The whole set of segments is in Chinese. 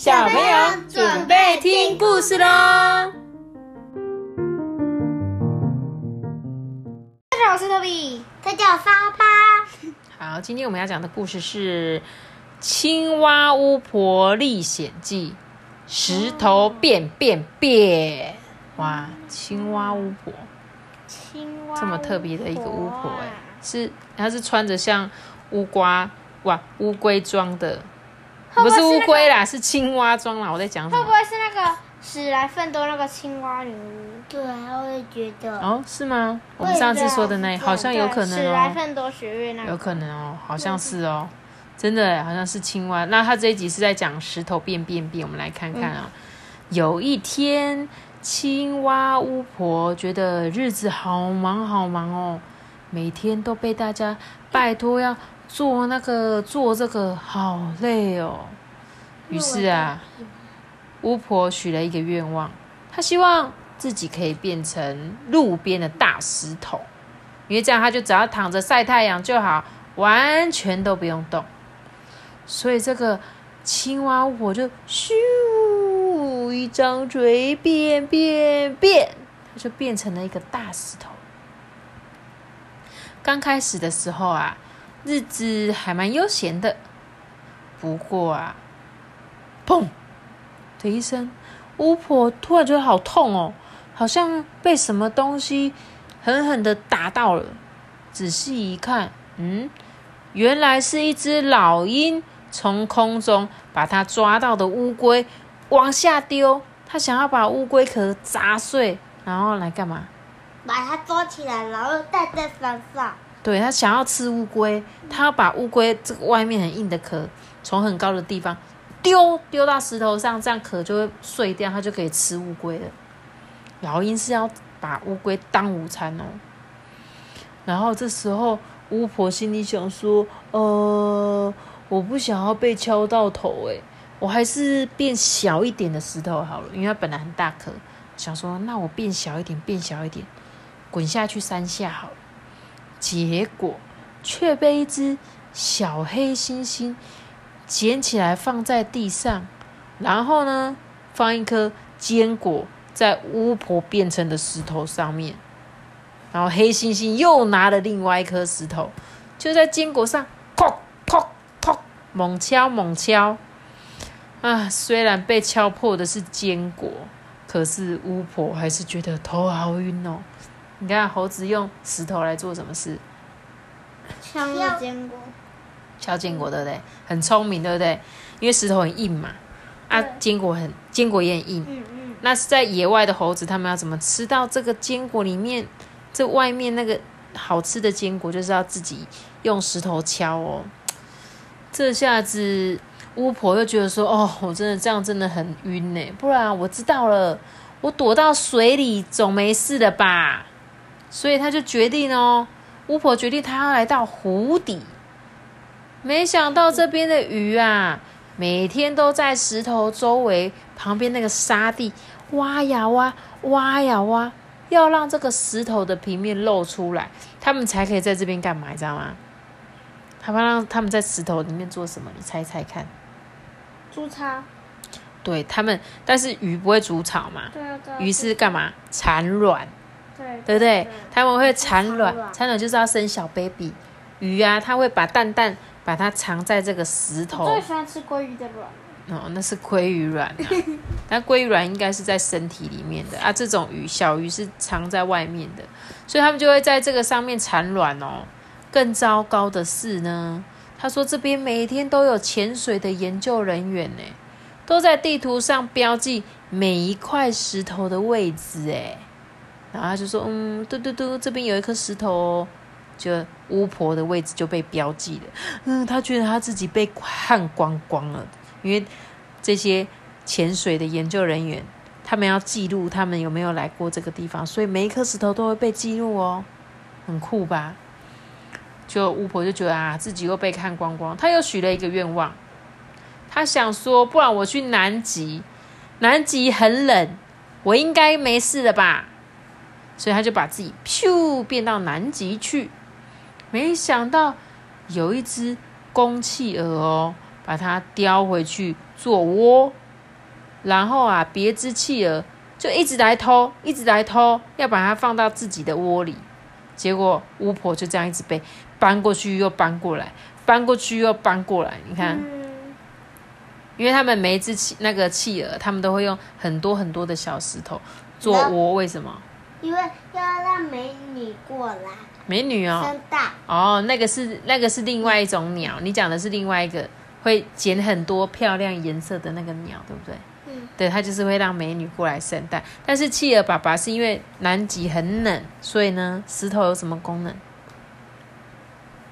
小朋友准备听故事喽！大家好，我是托比。大家好，沙巴。好，今天我们要讲的故事是《青蛙巫婆历险记》，石头变变变！哇，青蛙巫婆，青蛙这么特别的一个巫婆哎，是她是穿着像乌瓜哇乌龟装的。不是乌龟啦，是青蛙装啦。我在讲什么？会不会是那个史莱芬多那个青蛙女巫？对，我也觉得。哦，是吗？我们上次说的那，好像有可能哦。史莱芬多学院那有可能哦，好像是哦，真的好像是青蛙。那他这一集是在讲石头变变变，我们来看看啊。有一天，青蛙巫婆觉得日子好忙好忙哦，每天都被大家拜托要。做那个做这个好累哦，于是啊，巫婆许了一个愿望，她希望自己可以变成路边的大石头，因为这样她就只要躺着晒太阳就好，完全都不用动。所以这个青蛙巫婆就咻一张嘴变变变，它就变成了一个大石头。刚开始的时候啊。日子还蛮悠闲的，不过啊，砰的一声，巫婆突然觉得好痛哦，好像被什么东西狠狠的打到了。仔细一看，嗯，原来是一只老鹰从空中把它抓到的乌龟往下丢，它想要把乌龟壳砸碎，然后来干嘛？把它抓起来，然后戴在身上。对他想要吃乌龟，他要把乌龟这个外面很硬的壳从很高的地方丢丢到石头上，这样壳就会碎掉，他就可以吃乌龟了。老鹰是要把乌龟当午餐哦。然后这时候巫婆心里想说：“呃，我不想要被敲到头，诶，我还是变小一点的石头好了，因为它本来很大颗。想说，那我变小一点，变小一点，滚下去山下好了。”结果却被一只小黑猩猩捡起来放在地上，然后呢，放一颗坚果在巫婆变成的石头上面，然后黑猩猩又拿了另外一颗石头，就在坚果上砰砰砰猛敲猛敲。啊，虽然被敲破的是坚果，可是巫婆还是觉得头好晕哦。你看猴子用石头来做什么事？敲坚果，敲坚果对不对？很聪明对不对？因为石头很硬嘛，啊，坚果很坚果也很硬。嗯嗯。那是在野外的猴子，他们要怎么吃到这个坚果里面？这外面那个好吃的坚果，就是要自己用石头敲哦。这下子巫婆又觉得说：“哦，我真的这样真的很晕呢。不然我知道了，我躲到水里总没事的吧？”所以他就决定哦，巫婆决定他要来到湖底。没想到这边的鱼啊，每天都在石头周围旁边那个沙地挖呀挖，挖呀挖，要让这个石头的平面露出来，他们才可以在这边干嘛？你知道吗？他们让他们在石头里面做什么？你猜猜看。筑巢。对他们，但是鱼不会筑巢嘛？对啊对。鱼是干嘛？产卵。对不对？他们会产卵，产卵就是要生小 baby。鱼啊，它会把蛋蛋把它藏在这个石头。最喜欢吃鲑鱼的卵。哦，那是鲑鱼卵。那鲑鱼卵应该是在身体里面的啊，这种鱼小鱼是藏在外面的，所以他们就会在这个上面产卵哦。更糟糕的是呢，他说这边每天都有潜水的研究人员呢，都在地图上标记每一块石头的位置哎。然后他就说：“嗯，嘟嘟嘟，这边有一颗石头，就巫婆的位置就被标记了。嗯，他觉得他自己被看光光了，因为这些潜水的研究人员，他们要记录他们有没有来过这个地方，所以每一颗石头都会被记录哦，很酷吧？就巫婆就觉得啊，自己又被看光光，他又许了一个愿望，他想说，不然我去南极，南极很冷，我应该没事了吧？”所以他就把自己咻变到南极去，没想到有一只公企鹅哦，把它叼回去做窝，然后啊，别只企鹅就一直来偷，一直来偷，要把它放到自己的窝里。结果巫婆就这样一直被搬过去又搬过来，搬过去又搬过来。你看，嗯，因为他们每一只企那个企鹅，他们都会用很多很多的小石头做窝，为什么？因为要让美女过来美女哦，生蛋，哦，那个是那个是另外一种鸟，你讲的是另外一个会捡很多漂亮颜色的那个鸟，对不对？嗯，对，它就是会让美女过来生蛋。但是企鹅爸爸是因为南极很冷，所以呢，石头有什么功能？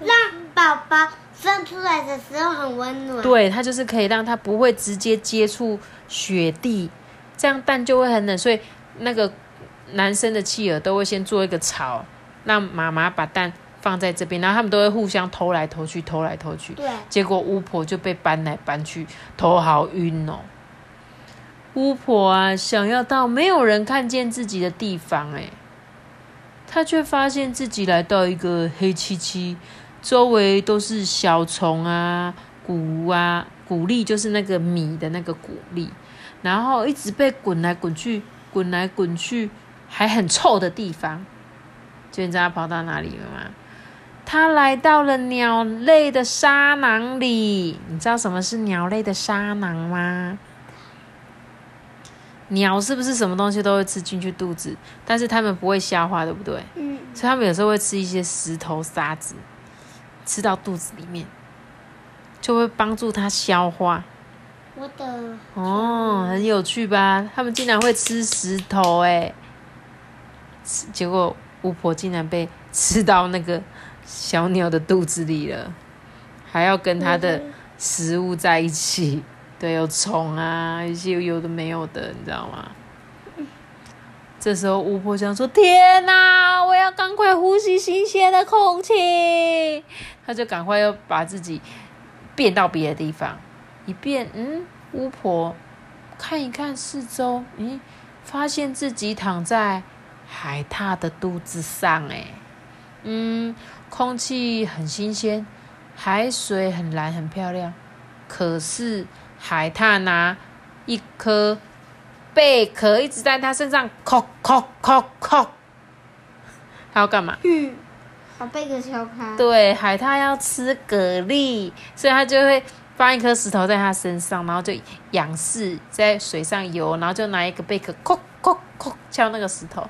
让宝宝生出来的时候很温暖。对，它就是可以让它不会直接接触雪地，这样蛋就会很冷。所以那个男生的企鹅都会先做一个巢，让妈妈把蛋放在这边，然后他们都会互相偷来偷去，偷来偷去。对，结果巫婆就被搬来搬去，头好晕哦。巫婆啊，想要到没有人看见自己的地方，哎，她却发现自己来到一个黑漆漆，周围都是小虫啊、谷啊，谷粒就是那个米的那个谷粒，然后一直被滚来滚去，滚来滚去，还很臭的地方。就你知道她跑到哪里了吗？他来到了鸟类的沙囊里。你知道什么是鸟类的沙囊吗？鸟是不是什么东西都会吃进去肚子？但是它们不会消化，对不对？嗯，所以它们有时候会吃一些石头、沙子，吃到肚子里面，就会帮助它消化。我的哦，很有趣吧？它们竟然会吃石头，哎，吃结果巫婆竟然被吃到那个小鸟的肚子里了，还要跟它的食物在一起。对，有虫啊，一些有的没有的，你知道吗？这时候巫婆想说：“天哪，我要赶快呼吸新鲜的空气。”她就赶快要把自己变到别的地方。一变，嗯，巫婆看一看四周，咦，发现自己躺在海獭的肚子上，哎，嗯，空气很新鲜，海水很蓝很漂亮，可是海獭拿一颗贝壳一直在它身上敲敲敲敲，它要干嘛？嗯，把贝壳敲开。对，海獭要吃蛤蜊，所以它就会放一颗石头在它身上，然后就仰视在水上游，然后就拿一个贝壳，敲敲敲敲那个石头。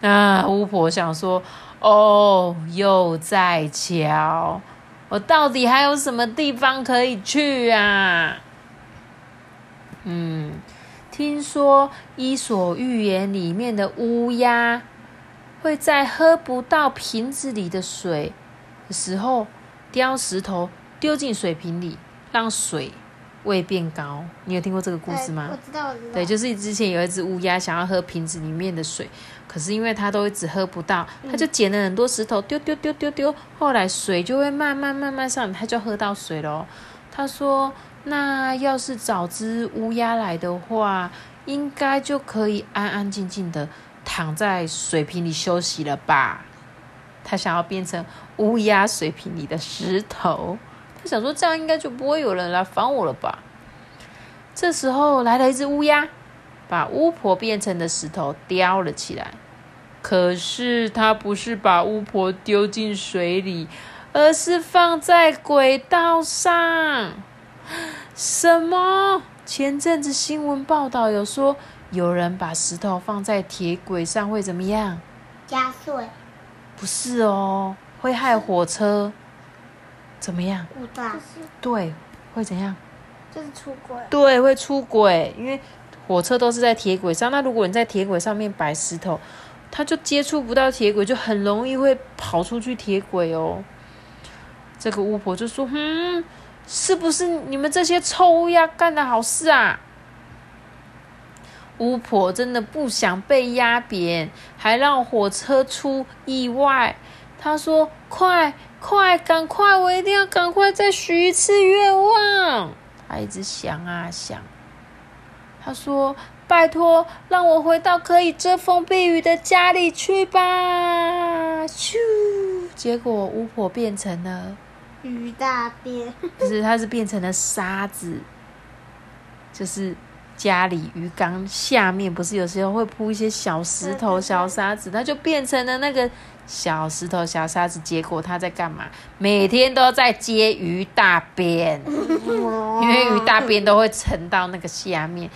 啊，巫婆想说，哦，又在敲，我到底还有什么地方可以去啊？嗯，听说《伊索寓言》里面的乌鸦会在喝不到瓶子里的水的时候，叼石头丢进水瓶里，让水位变高。你有听过这个故事吗哎我？知道，我知道。对，就是之前有一只乌鸦想要喝瓶子里面的水，可是因为它都一直喝不到，它就捡了很多石头丢丢丢丢丢，后来水就会慢慢慢慢上来，它就喝到水了。他说：“那要是找只乌鸦来的话，应该就可以安安静静的躺在水瓶里休息了吧？”他想要变成乌鸦水瓶里的石头，他想说这样应该就不会有人来烦我了吧？这时候来了一只乌鸦，把巫婆变成的石头叼了起来。可是它不是把巫婆丢进水里，而是放在轨道上。什么？前阵子新闻报道有说，有人把石头放在铁轨上会怎么样？加税不是哦，会害火车。怎么样？对，会怎样？就是出轨。对，会出轨，因为火车都是在铁轨上。那如果你在铁轨上面摆石头，它就接触不到铁轨，就很容易会跑出去铁轨哦。这个巫婆就说：“嗯，是不是你们这些臭乌鸦干的好事啊？”巫婆真的不想被压扁，还让火车出意外。她说：“快快，赶快！我一定要赶快再许一次愿望。”他一直想啊想。他说：“拜托，让我回到可以遮风避雨的家里去吧！”咻，结果巫婆变成了，鱼大便，就是她是变成了沙子，就是家里鱼缸下面不是有时候会铺一些小石头、小沙子，它就变成了那个小石头、小沙子。结果它在干嘛？每天都在接鱼大便，因为鱼大便都会沉到那个下面。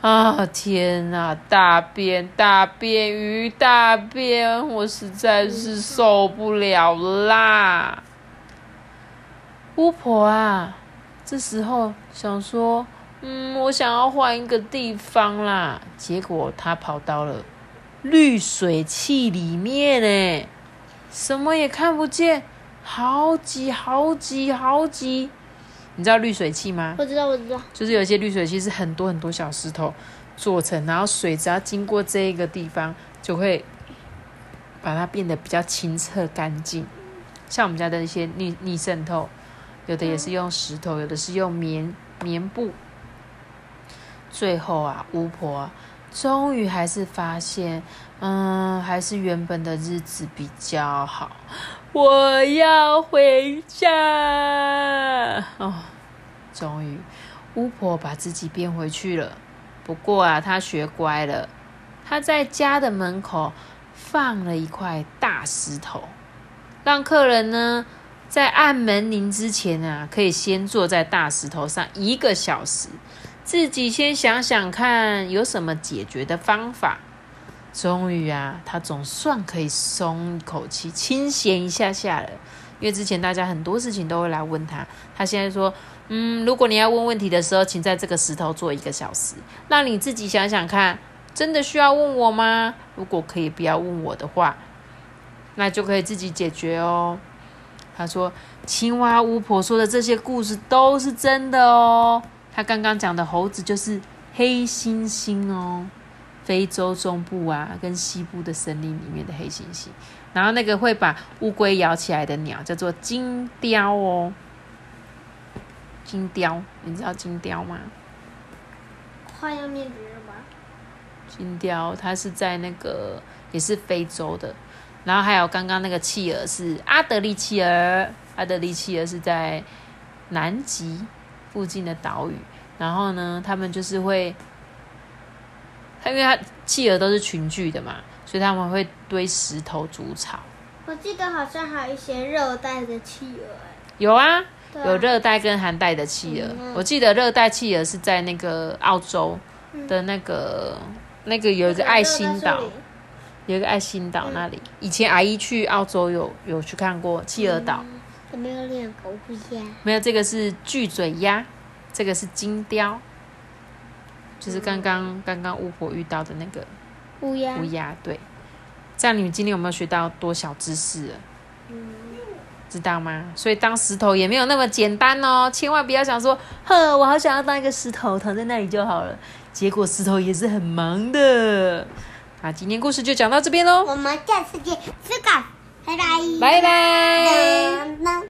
啊天哪！大便大便鱼大便，我实在是受不了啦！巫婆啊，这时候想说，嗯，我想要换一个地方啦。结果他跑到了滤水器里面呢，什么也看不见，好挤好挤好挤。你知道滤水器吗？我知道，我知道。就是有些滤水器是很多很多小石头做成，然后水只要经过这一个地方，就会把它变得比较清澈干净。像我们家的一些逆逆渗透，有的也是用石头，有的是用棉棉布。最后啊，巫婆啊，终于还是发现，嗯，还是原本的日子比较好。我要回家哦！终于，巫婆把自己变回去了。不过啊，她学乖了，她在家的门口放了一块大石头，让客人呢在按门铃之前啊，可以先坐在大石头上一个小时，自己先想想看有什么解决的方法。终于啊，他总算可以松一口气，清闲一下下了。因为之前大家很多事情都会来问他，他现在说：“嗯，如果你要问问题的时候，请在这个石头坐一个小时，让你自己想想看，真的需要问我吗？如果可以不要问我的话，那就可以自己解决哦。”他说：“青蛙巫婆说的这些故事都是真的哦。他刚刚讲的猴子就是黑猩猩哦。”非洲中部啊，跟西部的森林里面的黑猩猩，然后那个会把乌龟咬起来的鸟叫做金雕哦。金雕，你知道金雕吗？快要灭绝了吧？金雕它是在那个也是非洲的，然后还有刚刚那个企鹅是阿德利企鹅，阿德利企鹅是在南极附近的岛屿，然后呢，他们就是会。他因为他企鹅都是群聚的嘛，所以他们会堆石头筑巢。我记得好像还有一些热带的企鹅，哎，有啊，啊。有热带跟寒带的企鹅。嗯我记得热带企鹅是在那个澳洲的那个、那个有一个爱心岛，有一个爱心岛那里。以前阿姨去澳洲有有去看过企鹅岛，有没有两个乌鸦？没有这个是巨嘴鸭，这个是金雕，就是刚刚刚刚巫婆遇到的那个乌鸦乌鸦。对，这样你们今天有没有学到多小知识了？知道吗？所以当石头也没有那么简单哦，千万不要想说，呵，我好想要当一个石头，躺在那里就好了。结果石头也是很忙的。那今天故事就讲到这边喽，我们下次见，吃个，拜拜，拜拜。拜。